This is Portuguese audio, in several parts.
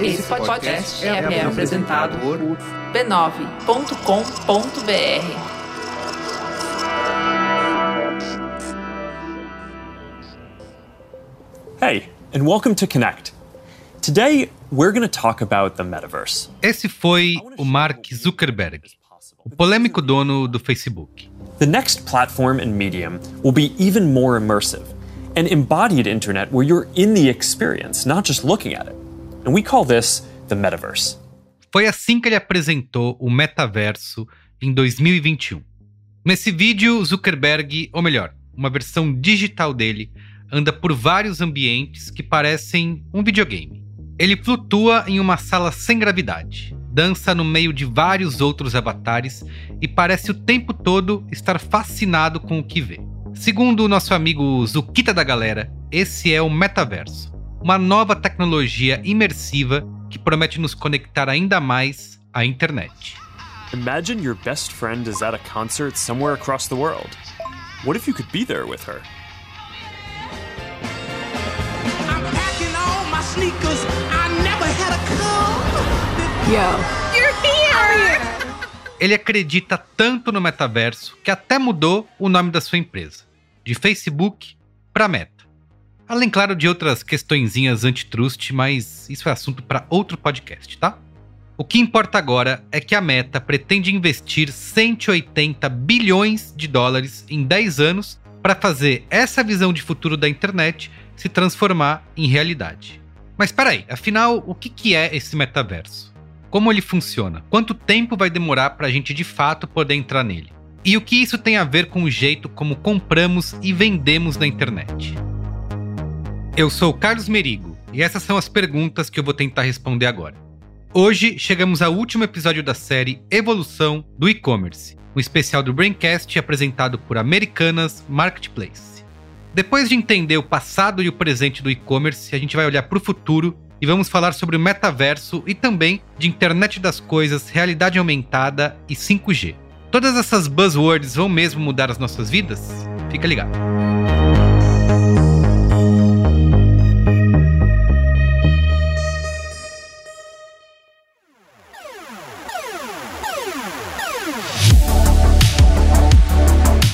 Esse podcast é, é apresentado por b9.com.br. Hey, and welcome to Connect. Today, we're going to talk about the metaverse. Esse foi o Mark Zuckerberg, o polêmico dono do Facebook. The next platform and medium will be even more immersive, an embodied internet where you're in the experience, not just looking at it. And we call this the metaverse. Foi assim que ele apresentou o metaverso em 2021. Nesse vídeo, Zuckerberg, ou melhor, uma versão digital dele, anda por vários ambientes que parecem um videogame. Ele flutua em uma sala sem gravidade, dança no meio de vários outros avatares e parece o tempo todo estar fascinado com o que vê. Segundo o nosso amigo Zukita da galera, esse é o metaverso uma nova tecnologia imersiva que promete nos conectar ainda mais à internet. Imagine your best friend is at a concert somewhere across the world. What if you could be there with her? Yo, you're here! Ele acredita tanto no metaverso que até mudou o nome da sua empresa, de Facebook para Meta. Além, claro, de outras questõezinhas antitrust, mas isso é assunto para outro podcast, tá? O que importa agora é que a Meta pretende investir 180 bilhões de dólares em 10 anos para fazer essa visão de futuro da internet se transformar em realidade. Mas peraí, afinal, o que é esse metaverso? Como ele funciona? Quanto tempo vai demorar para a gente de fato poder entrar nele? E o que isso tem a ver com o jeito como compramos e vendemos na internet? Eu sou Carlos Merigo e essas são as perguntas que eu vou tentar responder agora. Hoje chegamos ao último episódio da série Evolução do E-Commerce, um especial do Braincast apresentado por Americanas Marketplace. Depois de entender o passado e o presente do e-commerce, a gente vai olhar para o futuro e vamos falar sobre o metaverso e também de internet das coisas, realidade aumentada e 5G. Todas essas buzzwords vão mesmo mudar as nossas vidas? Fica ligado.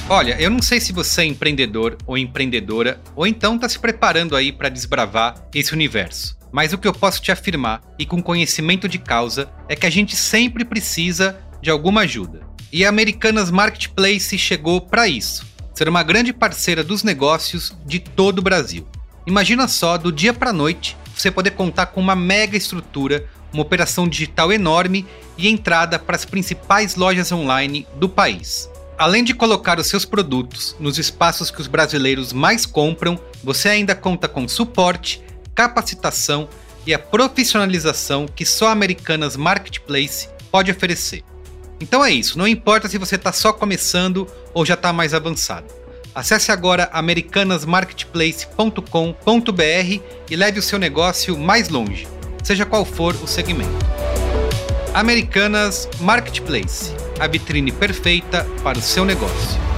Olha, eu não sei se você é empreendedor ou empreendedora, ou então está se preparando aí para desbravar esse universo. Mas o que eu posso te afirmar, e com conhecimento de causa, é que a gente sempre precisa de alguma ajuda. E a Americanas Marketplace chegou para isso ser uma grande parceira dos negócios de todo o Brasil. Imagina só, do dia para noite, você poder contar com uma mega estrutura, uma operação digital enorme e entrada para as principais lojas online do país. Além de colocar os seus produtos nos espaços que os brasileiros mais compram, você ainda conta com suporte, capacitação e a profissionalização que só a Americanas Marketplace pode oferecer. Então é isso, não importa se você está só começando ou já está mais avançado. Acesse agora americanasmarketplace.com.br e leve o seu negócio mais longe, seja qual for o segmento. Americanas Marketplace a vitrine perfeita para o seu negócio.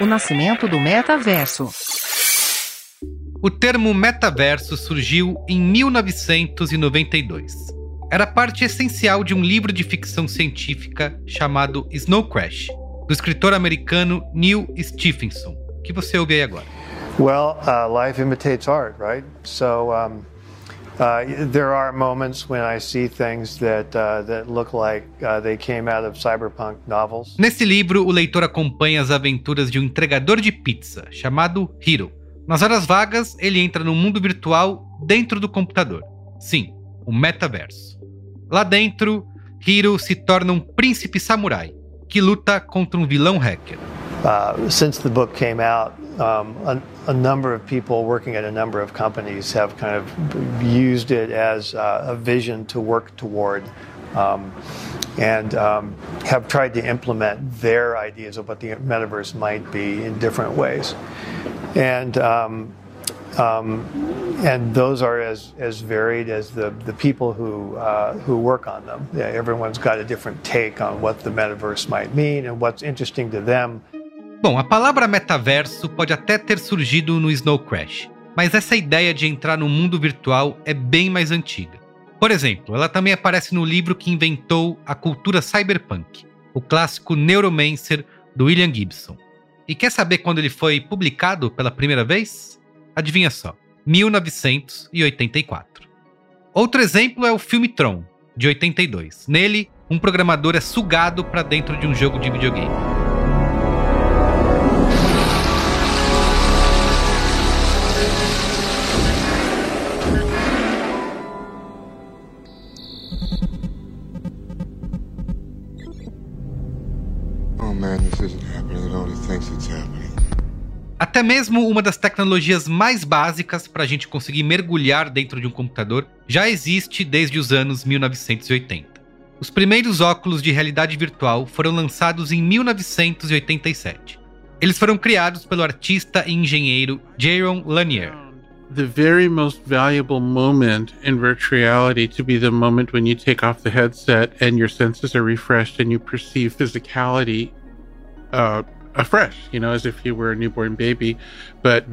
O nascimento do metaverso. O termo metaverso surgiu em 1992. Era parte essencial de um livro de ficção científica chamado Snow Crash, do escritor americano Neil Stephenson, que você ouve aí agora. Well, uh, life imitates art, right? So um, uh, there are moments when I see things that uh, that look like uh, they came out of cyberpunk novels. Nesse livro, o leitor acompanha as aventuras de um entregador de pizza chamado Hiro. Nas horas vagas, ele entra no mundo virtual dentro do computador. Sim, o metaverso. Lá dentro, Hiro se torna um príncipe samurai que luta contra um vilão hacker. Uh, since the book came out, um, a, a, number of people working at a number of companies have kind of used it as uh, a vision to work toward um, and um, have tried to implement their ideas of what the metaverse might be in different ways. And um, Um, and those are as, as varied as the, the people who, uh, who work on them. Yeah, everyone's got a different take on what the metaverse might mean and what's interesting to them. Bom, a palavra metaverso pode até ter surgido no Snow Crash, mas essa ideia de entrar no mundo virtual é bem mais antiga. Por exemplo, ela também aparece no livro que inventou a cultura cyberpunk, o clássico Neuromancer do William Gibson. E quer saber quando ele foi publicado pela primeira vez? Adivinha só, 1984. Outro exemplo é o filme Tron, de 82. Nele, um programador é sugado para dentro de um jogo de videogame. Até mesmo uma das tecnologias mais básicas para a gente conseguir mergulhar dentro de um computador já existe desde os anos 1980. Os primeiros óculos de realidade virtual foram lançados em 1987. Eles foram criados pelo artista e engenheiro Jaron Lanier. the very most valuable moment in virtual reality to be the moment when you take off the headset and your senses are refreshed and you perceive physicality uh, afresh, you know, as if you were a newborn baby, but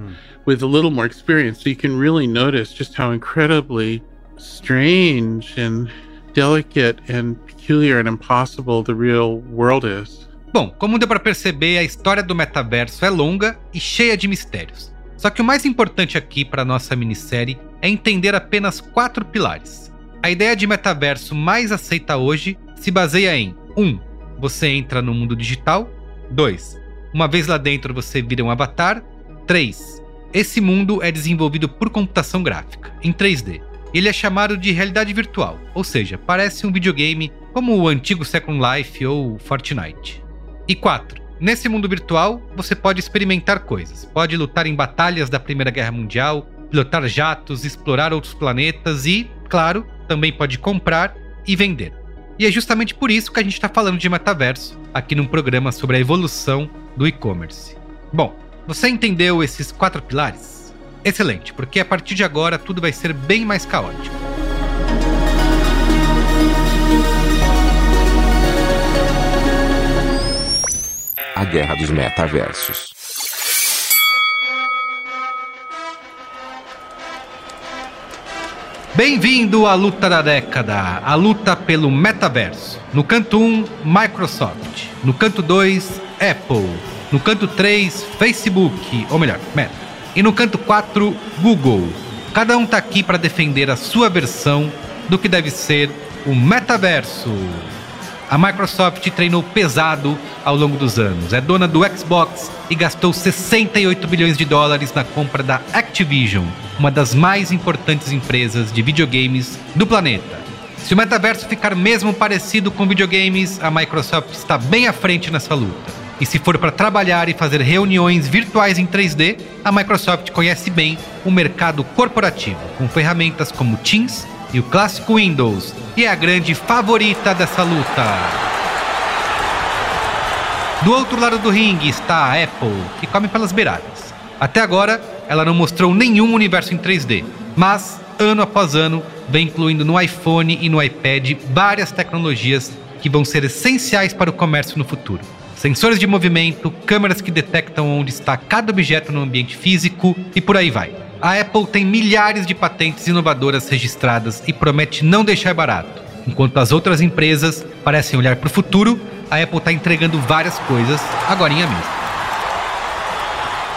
with a little more experience. So you can really notice just how incredibly strange and delicate and peculiar and impossible the real world is. Bom, como deu para perceber, a história do metaverso é longa e cheia de mistérios. Só que o mais importante aqui para nossa minissérie é entender apenas quatro pilares. A ideia de metaverso mais aceita hoje se baseia em 1. Um, você entra no mundo digital. 2. Uma vez lá dentro você vira um avatar. 3. Esse mundo é desenvolvido por computação gráfica, em 3D. Ele é chamado de realidade virtual, ou seja, parece um videogame como o antigo Second Life ou Fortnite. E 4. Nesse mundo virtual, você pode experimentar coisas. Pode lutar em batalhas da Primeira Guerra Mundial, pilotar jatos, explorar outros planetas e, claro, também pode comprar e vender. E é justamente por isso que a gente está falando de metaverso aqui num programa sobre a evolução do e-commerce. Bom, você entendeu esses quatro pilares? Excelente, porque a partir de agora tudo vai ser bem mais caótico. A Guerra dos Metaversos. Bem-vindo à luta da década, a luta pelo metaverso. No canto 1, Microsoft. No canto 2, Apple. No canto 3, Facebook, ou melhor, Meta. E no canto 4, Google. Cada um tá aqui para defender a sua versão do que deve ser o metaverso. A Microsoft treinou pesado ao longo dos anos. É dona do Xbox e gastou 68 bilhões de dólares na compra da Activision, uma das mais importantes empresas de videogames do planeta. Se o metaverso ficar mesmo parecido com videogames, a Microsoft está bem à frente nessa luta. E se for para trabalhar e fazer reuniões virtuais em 3D, a Microsoft conhece bem o mercado corporativo, com ferramentas como Teams e o clássico Windows, e é a grande favorita dessa luta. Do outro lado do ringue está a Apple, que come pelas beiradas. Até agora, ela não mostrou nenhum universo em 3D, mas ano após ano vem incluindo no iPhone e no iPad várias tecnologias que vão ser essenciais para o comércio no futuro. Sensores de movimento, câmeras que detectam onde está cada objeto no ambiente físico e por aí vai. A Apple tem milhares de patentes inovadoras registradas e promete não deixar barato. Enquanto as outras empresas parecem olhar para o futuro, a Apple está entregando várias coisas agora mesmo.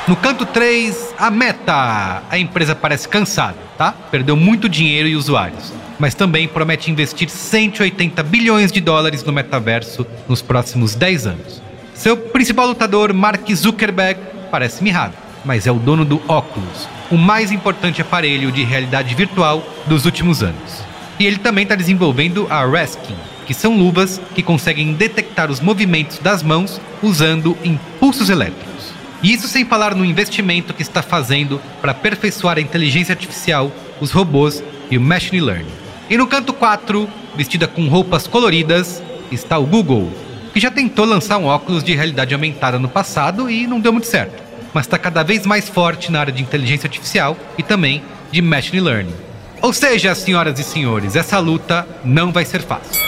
No canto 3, a Meta. A empresa parece cansada, tá? Perdeu muito dinheiro e usuários, mas também promete investir 180 bilhões de dólares no metaverso nos próximos 10 anos. Seu principal lutador, Mark Zuckerberg, parece mirrado, mas é o dono do Oculus, o mais importante aparelho de realidade virtual dos últimos anos. E ele também está desenvolvendo a Reskin, que são luvas que conseguem detectar os movimentos das mãos usando impulsos elétricos. E isso sem falar no investimento que está fazendo para aperfeiçoar a inteligência artificial, os robôs e o machine learning. E no canto 4, vestida com roupas coloridas, está o Google, que já tentou lançar um óculos de realidade aumentada no passado e não deu muito certo. Mas está cada vez mais forte na área de inteligência artificial e também de machine learning. Ou seja, senhoras e senhores, essa luta não vai ser fácil.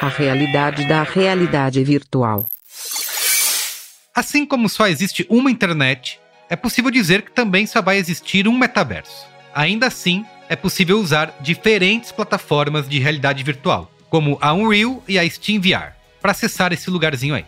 A realidade da realidade virtual. Assim como só existe uma internet, é possível dizer que também só vai existir um metaverso. Ainda assim, é possível usar diferentes plataformas de realidade virtual, como a Unreal e a Steam VR, para acessar esse lugarzinho aí.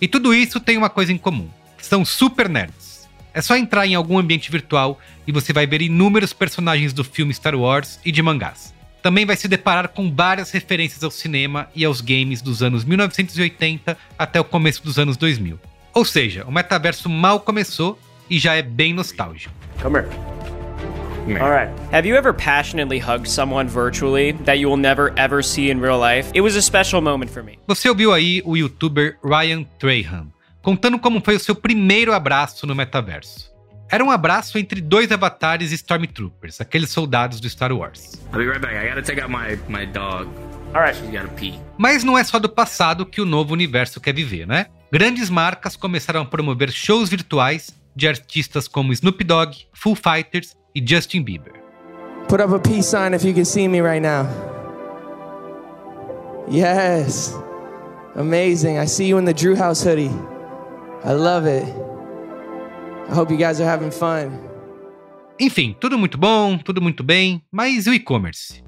E tudo isso tem uma coisa em comum: são super nerds. É só entrar em algum ambiente virtual e você vai ver inúmeros personagens do filme Star Wars e de mangás. Também vai se deparar com várias referências ao cinema e aos games dos anos 1980 até o começo dos anos 2000. Ou seja, o metaverso mal começou e já é bem nostálgico. Come here. All right. Have you ever passionately hugged someone virtually that you will never ever see in real life? It was a special moment for me. Você ouviu aí o youtuber Ryan Trahan contando como foi o seu primeiro abraço no metaverso. Era um abraço entre dois avatares Stormtroopers, aqueles soldados do Star Wars. I'll be right back. I gotta take out my, my dog. All right. She's gotta pee. Mas não é só do passado que o novo universo quer viver, né? Grandes marcas começaram a promover shows virtuais de artistas como Snoop Dogg, Foo Fighters e Justin Bieber. Put up a peace sign if you can see me right now. Yes. Amazing. I see you in the Drew House hoodie. I love it. I hope you guys are having fun. Enfim, tudo muito bom, tudo muito bem, mas e o e-commerce?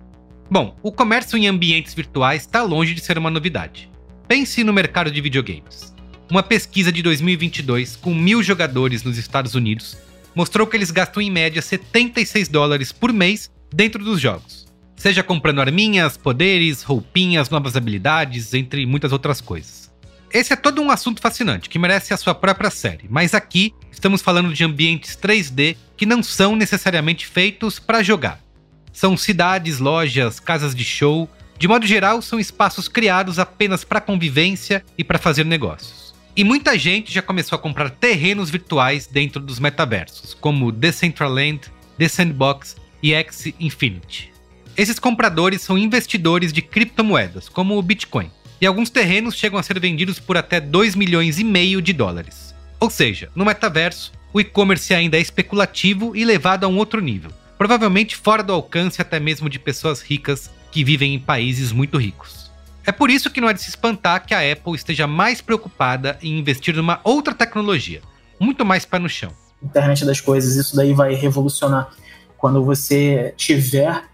Bom, o comércio em ambientes virtuais está longe de ser uma novidade. Pense no mercado de videogames. Uma pesquisa de 2022 com mil jogadores nos Estados Unidos mostrou que eles gastam em média 76 dólares por mês dentro dos jogos, seja comprando arminhas, poderes, roupinhas, novas habilidades, entre muitas outras coisas. Esse é todo um assunto fascinante que merece a sua própria série, mas aqui estamos falando de ambientes 3D que não são necessariamente feitos para jogar. São cidades, lojas, casas de show, de modo geral, são espaços criados apenas para convivência e para fazer negócios. E muita gente já começou a comprar terrenos virtuais dentro dos metaversos, como Decentraland, The Sandbox e X Infinity. Esses compradores são investidores de criptomoedas, como o Bitcoin, e alguns terrenos chegam a ser vendidos por até 2 milhões e meio de dólares. Ou seja, no metaverso, o e-commerce ainda é especulativo e levado a um outro nível, provavelmente fora do alcance até mesmo de pessoas ricas que vivem em países muito ricos. É por isso que não é de se espantar que a Apple esteja mais preocupada em investir numa outra tecnologia, muito mais pé no chão. Internet das coisas, isso daí vai revolucionar. Quando você tiver,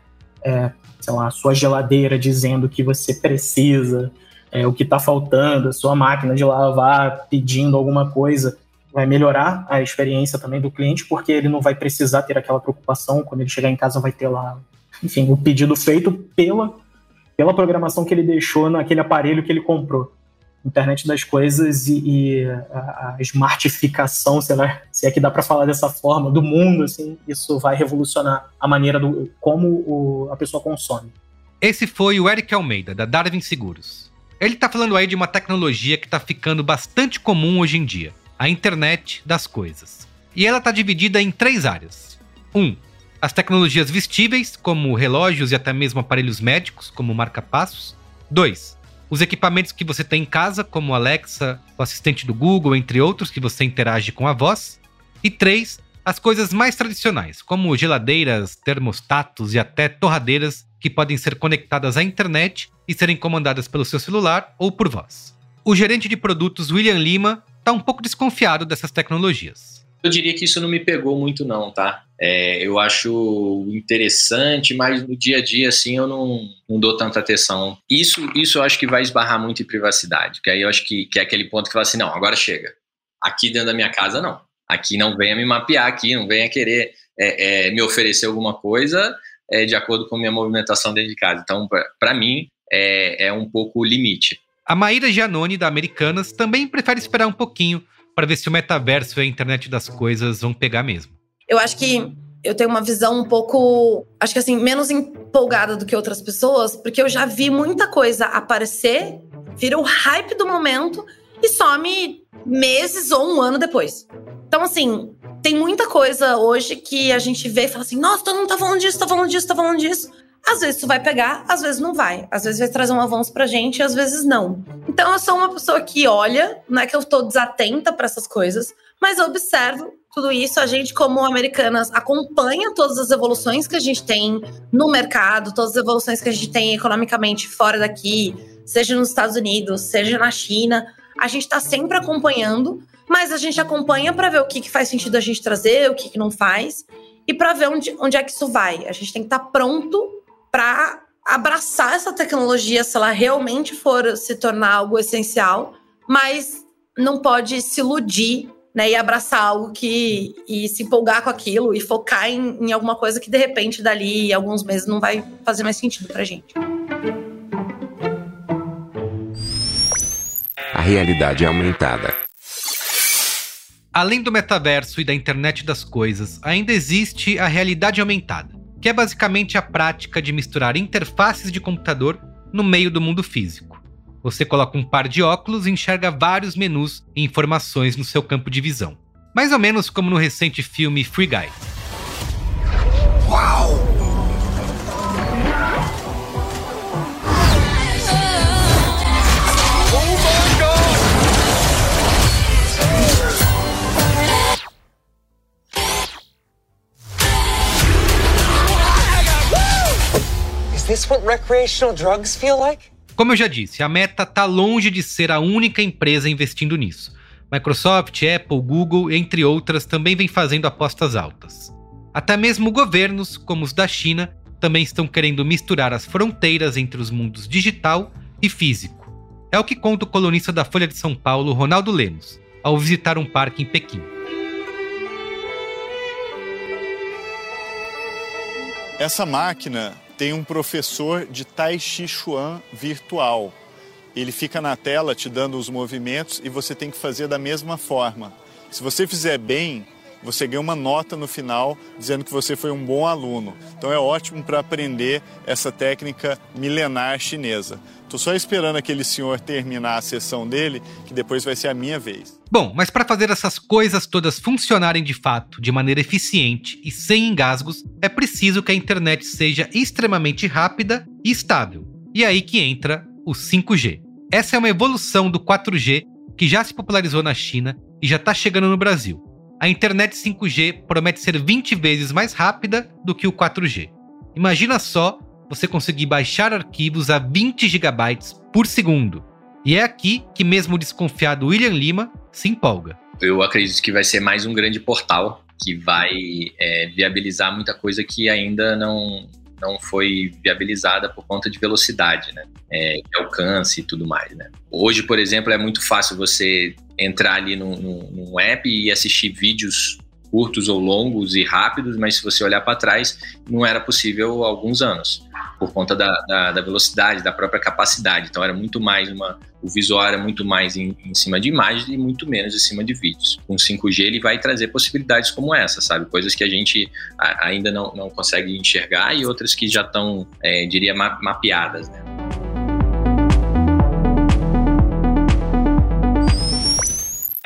é, sei lá, a sua geladeira dizendo que você precisa, é, o que está faltando, a sua máquina de lavar pedindo alguma coisa, vai melhorar a experiência também do cliente, porque ele não vai precisar ter aquela preocupação, quando ele chegar em casa vai ter lá, enfim, o pedido feito pela, pela programação que ele deixou naquele aparelho que ele comprou. Internet das coisas e, e a, a smartificação, sei lá, se é que dá para falar dessa forma, do mundo, assim, isso vai revolucionar a maneira do como o, a pessoa consome. Esse foi o Eric Almeida, da Darwin Seguros. Ele está falando aí de uma tecnologia que está ficando bastante comum hoje em dia, a internet das coisas. E ela está dividida em três áreas. 1. Um, as tecnologias vestíveis, como relógios e até mesmo aparelhos médicos, como marca-passos. 2. Os equipamentos que você tem em casa, como Alexa, o assistente do Google, entre outros, que você interage com a voz. E 3. As coisas mais tradicionais, como geladeiras, termostatos e até torradeiras, que podem ser conectadas à internet e serem comandadas pelo seu celular ou por voz. O gerente de produtos William Lima está um pouco desconfiado dessas tecnologias. Eu diria que isso não me pegou muito não, tá? É, eu acho interessante, mas no dia a dia, assim, eu não, não dou tanta atenção. Isso, isso eu acho que vai esbarrar muito em privacidade, que aí eu acho que, que é aquele ponto que fala assim, não, agora chega. Aqui dentro da minha casa, não. Aqui não venha me mapear, aqui não venha querer é, é, me oferecer alguma coisa é, de acordo com minha movimentação dentro de casa. Então, para mim, é, é um pouco o limite. A Maíra Giannone, da Americanas, também prefere esperar um pouquinho para ver se o metaverso e a internet das coisas vão pegar mesmo. Eu acho que eu tenho uma visão um pouco, acho que assim, menos empolgada do que outras pessoas, porque eu já vi muita coisa aparecer, vira o hype do momento e some meses ou um ano depois. Então, assim, tem muita coisa hoje que a gente vê e fala assim: nossa, todo mundo tá falando disso, tá falando disso, tá falando disso. Às vezes isso vai pegar, às vezes não vai. Às vezes vai trazer um avanço pra gente, às vezes não. Então eu sou uma pessoa que olha, não é que eu tô desatenta para essas coisas, mas eu observo tudo isso. A gente, como americanas, acompanha todas as evoluções que a gente tem no mercado, todas as evoluções que a gente tem economicamente fora daqui, seja nos Estados Unidos, seja na China. A gente está sempre acompanhando, mas a gente acompanha para ver o que, que faz sentido a gente trazer, o que, que não faz, e para ver onde, onde é que isso vai. A gente tem que estar tá pronto para abraçar essa tecnologia se ela realmente for se tornar algo essencial, mas não pode se iludir né, e abraçar algo que e se empolgar com aquilo e focar em, em alguma coisa que de repente dali alguns meses não vai fazer mais sentido para gente. A realidade é aumentada. Além do metaverso e da internet das coisas, ainda existe a realidade aumentada que é basicamente a prática de misturar interfaces de computador no meio do mundo físico. Você coloca um par de óculos e enxerga vários menus e informações no seu campo de visão. Mais ou menos como no recente filme Free Guy. Uau! This what recreational drugs feel like? Como eu já disse, a Meta está longe de ser a única empresa investindo nisso. Microsoft, Apple, Google, entre outras, também vem fazendo apostas altas. Até mesmo governos, como os da China, também estão querendo misturar as fronteiras entre os mundos digital e físico. É o que conta o colunista da Folha de São Paulo, Ronaldo Lemos, ao visitar um parque em Pequim. Essa máquina tem um professor de Tai Chi Chuan virtual. Ele fica na tela te dando os movimentos e você tem que fazer da mesma forma. Se você fizer bem, você ganha uma nota no final dizendo que você foi um bom aluno. Então é ótimo para aprender essa técnica milenar chinesa. Tô só esperando aquele senhor terminar a sessão dele, que depois vai ser a minha vez. Bom, mas para fazer essas coisas todas funcionarem de fato, de maneira eficiente e sem engasgos, é preciso que a internet seja extremamente rápida e estável. E é aí que entra o 5G. Essa é uma evolução do 4G que já se popularizou na China e já está chegando no Brasil. A internet 5G promete ser 20 vezes mais rápida do que o 4G. Imagina só você conseguir baixar arquivos a 20 GB por segundo. E é aqui que mesmo o desconfiado William Lima se empolga. Eu acredito que vai ser mais um grande portal que vai é, viabilizar muita coisa que ainda não, não foi viabilizada por conta de velocidade, né? É, alcance e tudo mais, né? Hoje, por exemplo, é muito fácil você entrar ali num, num, num app e assistir vídeos curtos ou longos e rápidos, mas se você olhar para trás, não era possível há alguns anos, por conta da, da, da, velocidade, da própria capacidade. Então era muito mais uma. O visual era muito mais em, em, cima de imagens e muito menos em cima de vídeos. Com 5G ele vai trazer possibilidades como essa, sabe? Coisas que a gente ainda não, não consegue enxergar e outras que já estão, é, diria, ma mapeadas, né?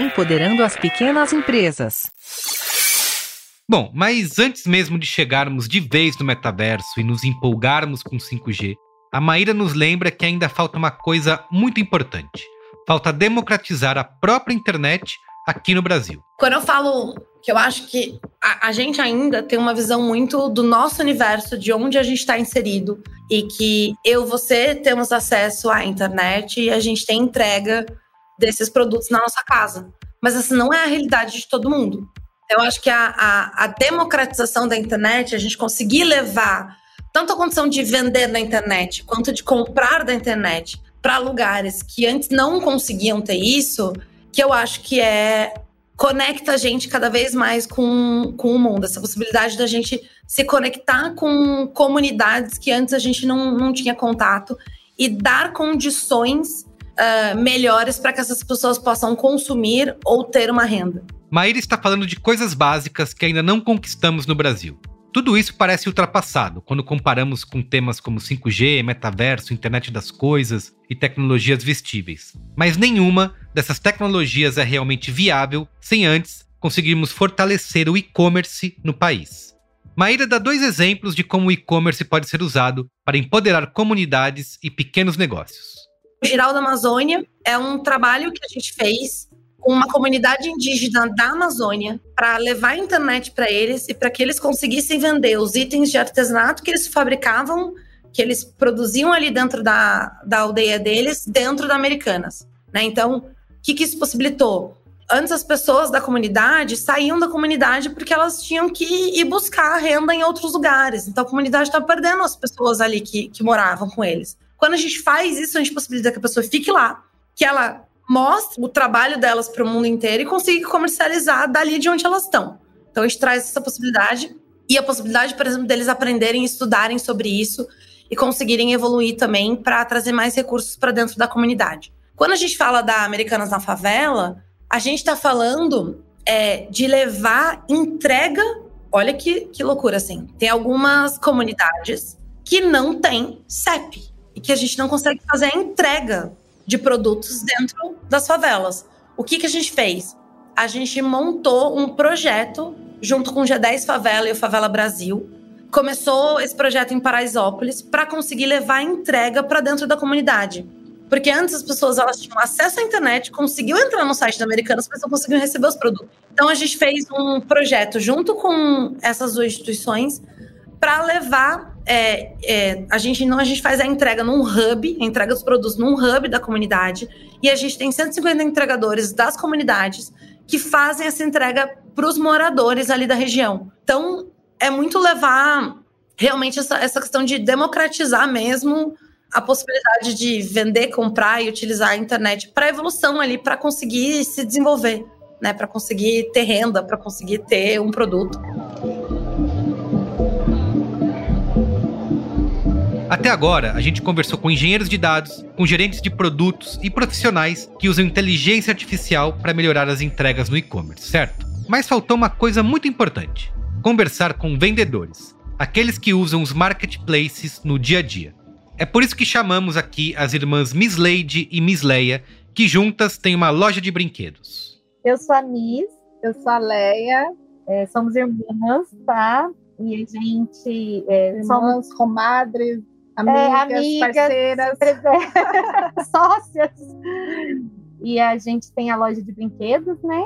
Empoderando as pequenas empresas. Bom, mas antes mesmo de chegarmos de vez no metaverso e nos empolgarmos com 5G, a Maíra nos lembra que ainda falta uma coisa muito importante. Falta democratizar a própria internet aqui no Brasil. Quando eu falo que eu acho que a, a gente ainda tem uma visão muito do nosso universo, de onde a gente está inserido, e que eu você temos acesso à internet e a gente tem entrega desses produtos na nossa casa. Mas essa não é a realidade de todo mundo. Eu acho que a, a, a democratização da internet, a gente conseguir levar tanto a condição de vender na internet quanto de comprar da internet para lugares que antes não conseguiam ter isso, que eu acho que é conecta a gente cada vez mais com, com o mundo, essa possibilidade da gente se conectar com comunidades que antes a gente não, não tinha contato e dar condições uh, melhores para que essas pessoas possam consumir ou ter uma renda. Maíra está falando de coisas básicas que ainda não conquistamos no Brasil. Tudo isso parece ultrapassado quando comparamos com temas como 5G, metaverso, internet das coisas e tecnologias vestíveis. Mas nenhuma dessas tecnologias é realmente viável sem antes conseguirmos fortalecer o e-commerce no país. Maíra dá dois exemplos de como o e-commerce pode ser usado para empoderar comunidades e pequenos negócios. Giral da Amazônia é um trabalho que a gente fez com uma comunidade indígena da Amazônia para levar a internet para eles e para que eles conseguissem vender os itens de artesanato que eles fabricavam, que eles produziam ali dentro da, da aldeia deles, dentro da Americanas. Né? Então, o que, que isso possibilitou? Antes as pessoas da comunidade saíam da comunidade porque elas tinham que ir buscar renda em outros lugares. Então a comunidade estava perdendo as pessoas ali que, que moravam com eles. Quando a gente faz isso, a gente possibilita que a pessoa fique lá, que ela mostre o trabalho delas para o mundo inteiro e consiga comercializar dali de onde elas estão. Então a gente traz essa possibilidade e a possibilidade, por exemplo, deles aprenderem e estudarem sobre isso e conseguirem evoluir também para trazer mais recursos para dentro da comunidade. Quando a gente fala da Americanas na Favela, a gente está falando é, de levar entrega. Olha que, que loucura, assim. Tem algumas comunidades que não têm CEP e que a gente não consegue fazer a entrega de produtos dentro das favelas. O que, que a gente fez? A gente montou um projeto junto com o G10 Favela e o Favela Brasil. Começou esse projeto em Paraisópolis para conseguir levar a entrega para dentro da comunidade. Porque antes as pessoas elas tinham acesso à internet, conseguiam entrar no site da Americanas, mas não conseguiam receber os produtos. Então a gente fez um projeto junto com essas duas instituições para levar é, é, a gente não a gente faz a entrega num hub, entrega dos produtos num hub da comunidade e a gente tem 150 entregadores das comunidades que fazem essa entrega para os moradores ali da região. Então é muito levar realmente essa, essa questão de democratizar mesmo a possibilidade de vender, comprar e utilizar a internet para evolução ali, para conseguir se desenvolver, né? Para conseguir ter renda, para conseguir ter um produto. Até agora, a gente conversou com engenheiros de dados, com gerentes de produtos e profissionais que usam inteligência artificial para melhorar as entregas no e-commerce, certo? Mas faltou uma coisa muito importante: conversar com vendedores, aqueles que usam os marketplaces no dia a dia. É por isso que chamamos aqui as irmãs Miss Lady e Miss Leia, que juntas têm uma loja de brinquedos. Eu sou a Miss, eu sou a Leia, é, somos irmãs, tá? E a gente é, Irmãs, somos comadres, amigas, é, amigas parceiras, sócias. E a gente tem a loja de brinquedos, né?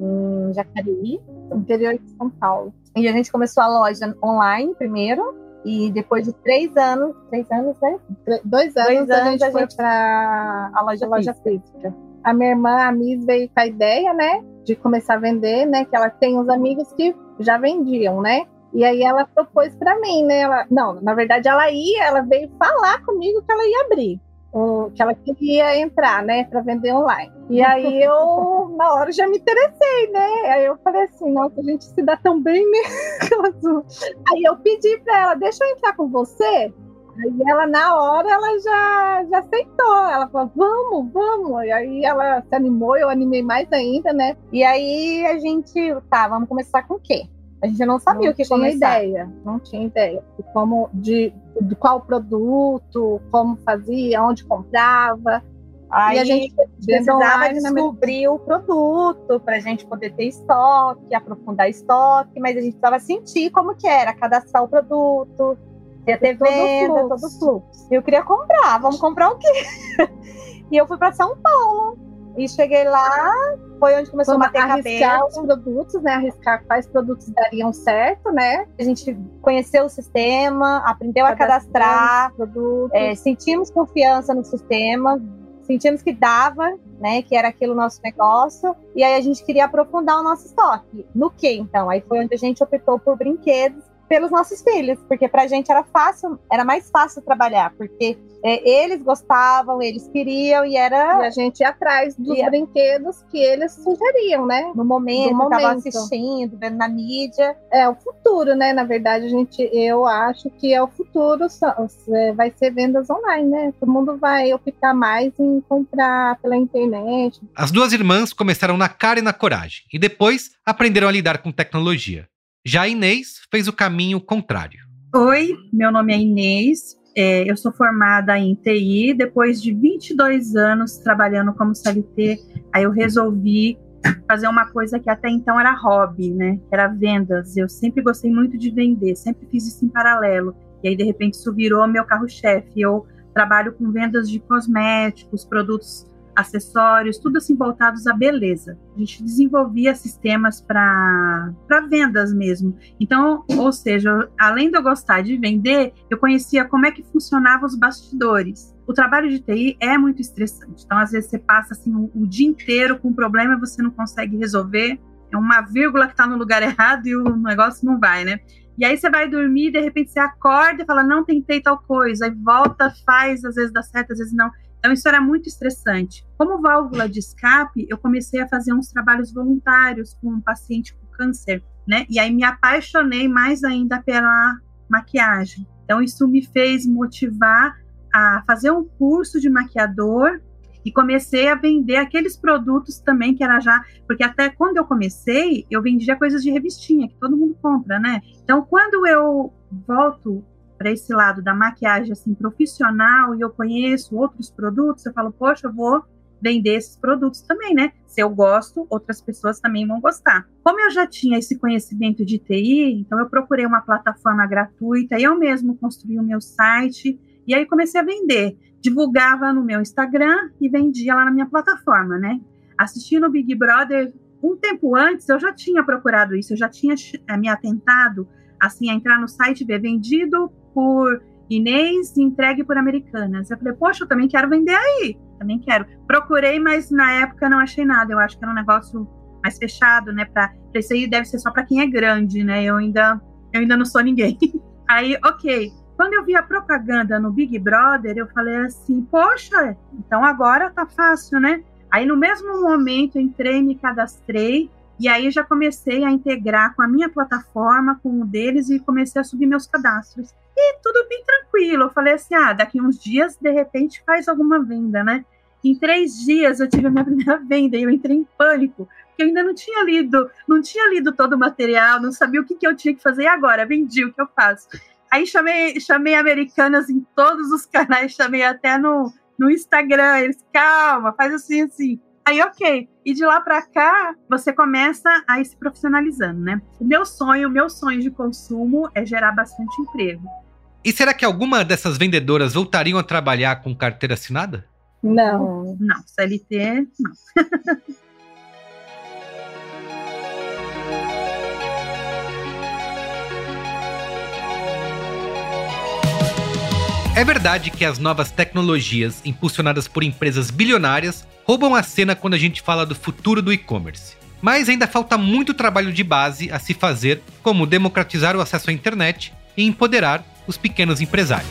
Em Jacareí, interior de São Paulo. E a gente começou a loja online primeiro, e depois de três anos, três anos, né? Dois anos, Dois a anos gente a foi gente- para a loja, loja física. física. A minha irmã, a Miss, veio com a ideia, né, de começar a vender, né, que ela tem uns amigos que já vendiam, né? E aí ela propôs para mim, né? Ela, não, na verdade ela ia, ela veio falar comigo que ela ia abrir, o- que ela queria entrar, né, para vender online. E aí eu, na hora, já me interessei, né? Aí eu falei assim, nossa, a gente se dá tão bem, né? aí eu pedi para ela, deixa eu entrar com você. Aí ela, na hora, ela já, já aceitou. Ela falou, vamos, vamos. E aí ela se animou, eu animei mais ainda, né? E aí a gente, tá, vamos começar com o quê? A gente não sabia não o que tinha começar. ideia, não tinha ideia de como de, de qual produto, como fazia, onde comprava. Aí e a gente precisava descobrir o produto para a gente poder ter estoque, aprofundar estoque, mas a gente precisava sentir como que era, cadastrar o produto, ter, ter venda, todo o fluxo. Eu queria comprar, vamos comprar o quê? e eu fui para São Paulo e cheguei lá, foi onde começou Vamos a bater arriscar cabeça. os produtos, né? Arriscar quais produtos dariam certo, né? A gente conheceu o sistema, aprendeu a cadastrar, é, sentimos confiança no sistema, sentimos que dava, né, que era aquilo o nosso negócio, e aí a gente queria aprofundar o nosso estoque. No que então? Aí foi onde a gente optou por brinquedos pelos nossos filhos, porque pra gente era fácil, era mais fácil trabalhar, porque é, eles gostavam, eles queriam e era E a gente ia atrás dos Ia. brinquedos que eles sugeriam, né? no momento, No momento. assistindo, vendo na mídia. É o futuro, né? Na verdade, a gente, eu acho que é o futuro, é, vai ser vendas online, né? Todo mundo vai optar mais em comprar pela internet. As duas irmãs começaram na cara e na coragem, e depois aprenderam a lidar com tecnologia. Já a Inês fez o caminho contrário. Oi, meu nome é Inês, é, eu sou formada em TI. Depois de 22 anos trabalhando como CLT, aí eu resolvi fazer uma coisa que até então era hobby, né? Que era vendas. Eu sempre gostei muito de vender, sempre fiz isso em paralelo. E aí, de repente, isso virou meu carro-chefe. Eu trabalho com vendas de cosméticos, produtos acessórios, tudo assim voltados à beleza. A gente desenvolvia sistemas para vendas mesmo. Então, ou seja, além de eu gostar de vender, eu conhecia como é que funcionavam os bastidores. O trabalho de TI é muito estressante. Então, às vezes você passa assim o, o dia inteiro com um problema e você não consegue resolver. É uma vírgula que está no lugar errado e o negócio não vai, né? E aí você vai dormir, de repente você acorda e fala, não tentei tal coisa, aí volta, faz, às vezes dá certo, às vezes não. Então, isso era muito estressante. Como válvula de escape, eu comecei a fazer uns trabalhos voluntários com um paciente com câncer, né? E aí me apaixonei mais ainda pela maquiagem. Então, isso me fez motivar a fazer um curso de maquiador e comecei a vender aqueles produtos também que era já, porque até quando eu comecei, eu vendia coisas de revistinha que todo mundo compra, né? Então, quando eu volto para esse lado da maquiagem assim profissional e eu conheço outros produtos, eu falo, poxa, eu vou vender esses produtos também, né? Se eu gosto, outras pessoas também vão gostar. Como eu já tinha esse conhecimento de TI, então eu procurei uma plataforma gratuita, eu mesmo construí o meu site e aí comecei a vender. Divulgava no meu Instagram e vendia lá na minha plataforma, né? Assistindo o Big Brother um tempo antes, eu já tinha procurado isso, eu já tinha eh, me atentado assim a entrar no site e ver vendido por Inês entregue por Americanas. Eu falei, poxa, eu também quero vender aí, também quero. Procurei, mas na época não achei nada. Eu acho que era um negócio mais fechado, né? Para isso aí deve ser só para quem é grande, né? Eu ainda, eu ainda não sou ninguém. Aí, ok. Quando eu vi a propaganda no Big Brother, eu falei assim, poxa, então agora tá fácil, né? Aí no mesmo momento entrei, me cadastrei e aí já comecei a integrar com a minha plataforma, com o deles e comecei a subir meus cadastros. E tudo bem tranquilo. Eu falei assim: ah, daqui uns dias, de repente, faz alguma venda, né? Em três dias eu tive a minha primeira venda e eu entrei em pânico, porque eu ainda não tinha lido, não tinha lido todo o material, não sabia o que, que eu tinha que fazer. E agora? Vendi, o que eu faço? Aí chamei, chamei americanas em todos os canais, chamei até no, no Instagram. Eles, calma, faz assim, assim. Aí, ok. E de lá para cá, você começa a ir se profissionalizando, né? O meu sonho, o meu sonho de consumo é gerar bastante emprego. E será que alguma dessas vendedoras voltariam a trabalhar com carteira assinada? Não. Não, CLT, não. É verdade que as novas tecnologias, impulsionadas por empresas bilionárias, roubam a cena quando a gente fala do futuro do e-commerce. Mas ainda falta muito trabalho de base a se fazer, como democratizar o acesso à internet e empoderar os pequenos empresários.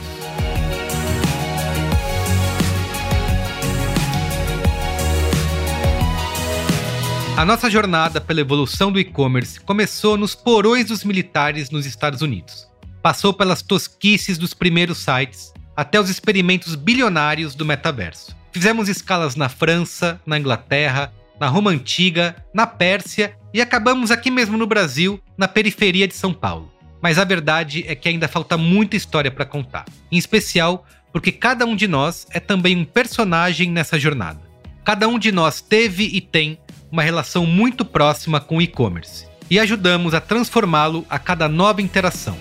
A nossa jornada pela evolução do e-commerce começou nos porões dos militares nos Estados Unidos. Passou pelas tosquices dos primeiros sites, até os experimentos bilionários do metaverso. Fizemos escalas na França, na Inglaterra, na Roma Antiga, na Pérsia e acabamos aqui mesmo no Brasil, na periferia de São Paulo mas a verdade é que ainda falta muita história para contar. Em especial porque cada um de nós é também um personagem nessa jornada. Cada um de nós teve e tem uma relação muito próxima com o e-commerce e ajudamos a transformá-lo a cada nova interação.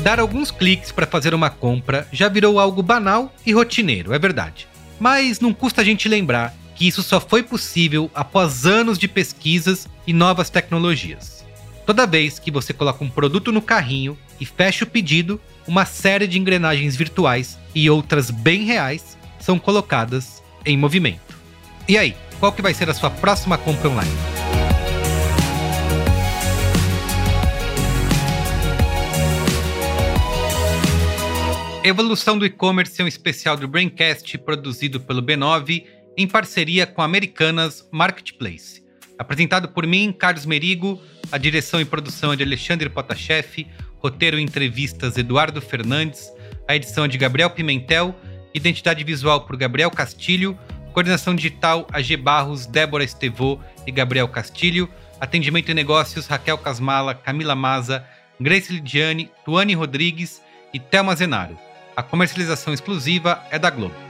Dar alguns cliques para fazer uma compra já virou algo banal e rotineiro, é verdade. Mas não custa a gente lembrar que isso só foi possível após anos de pesquisas e novas tecnologias. Toda vez que você coloca um produto no carrinho e fecha o pedido, uma série de engrenagens virtuais e outras bem reais são colocadas em movimento. E aí, qual que vai ser a sua próxima compra online? Evolução do e-commerce é um especial do Braincast produzido pelo B9 em parceria com Americanas Marketplace. Apresentado por mim, Carlos Merigo, a direção e produção é de Alexandre Potashev, roteiro e entrevistas Eduardo Fernandes, a edição é de Gabriel Pimentel, identidade visual por Gabriel Castilho, coordenação digital AG Barros, Débora Estevô e Gabriel Castilho, atendimento e negócios Raquel Casmala, Camila Maza, Grace Lidiane, Tuane Rodrigues e Thelma Zenaro. A comercialização exclusiva é da Globo.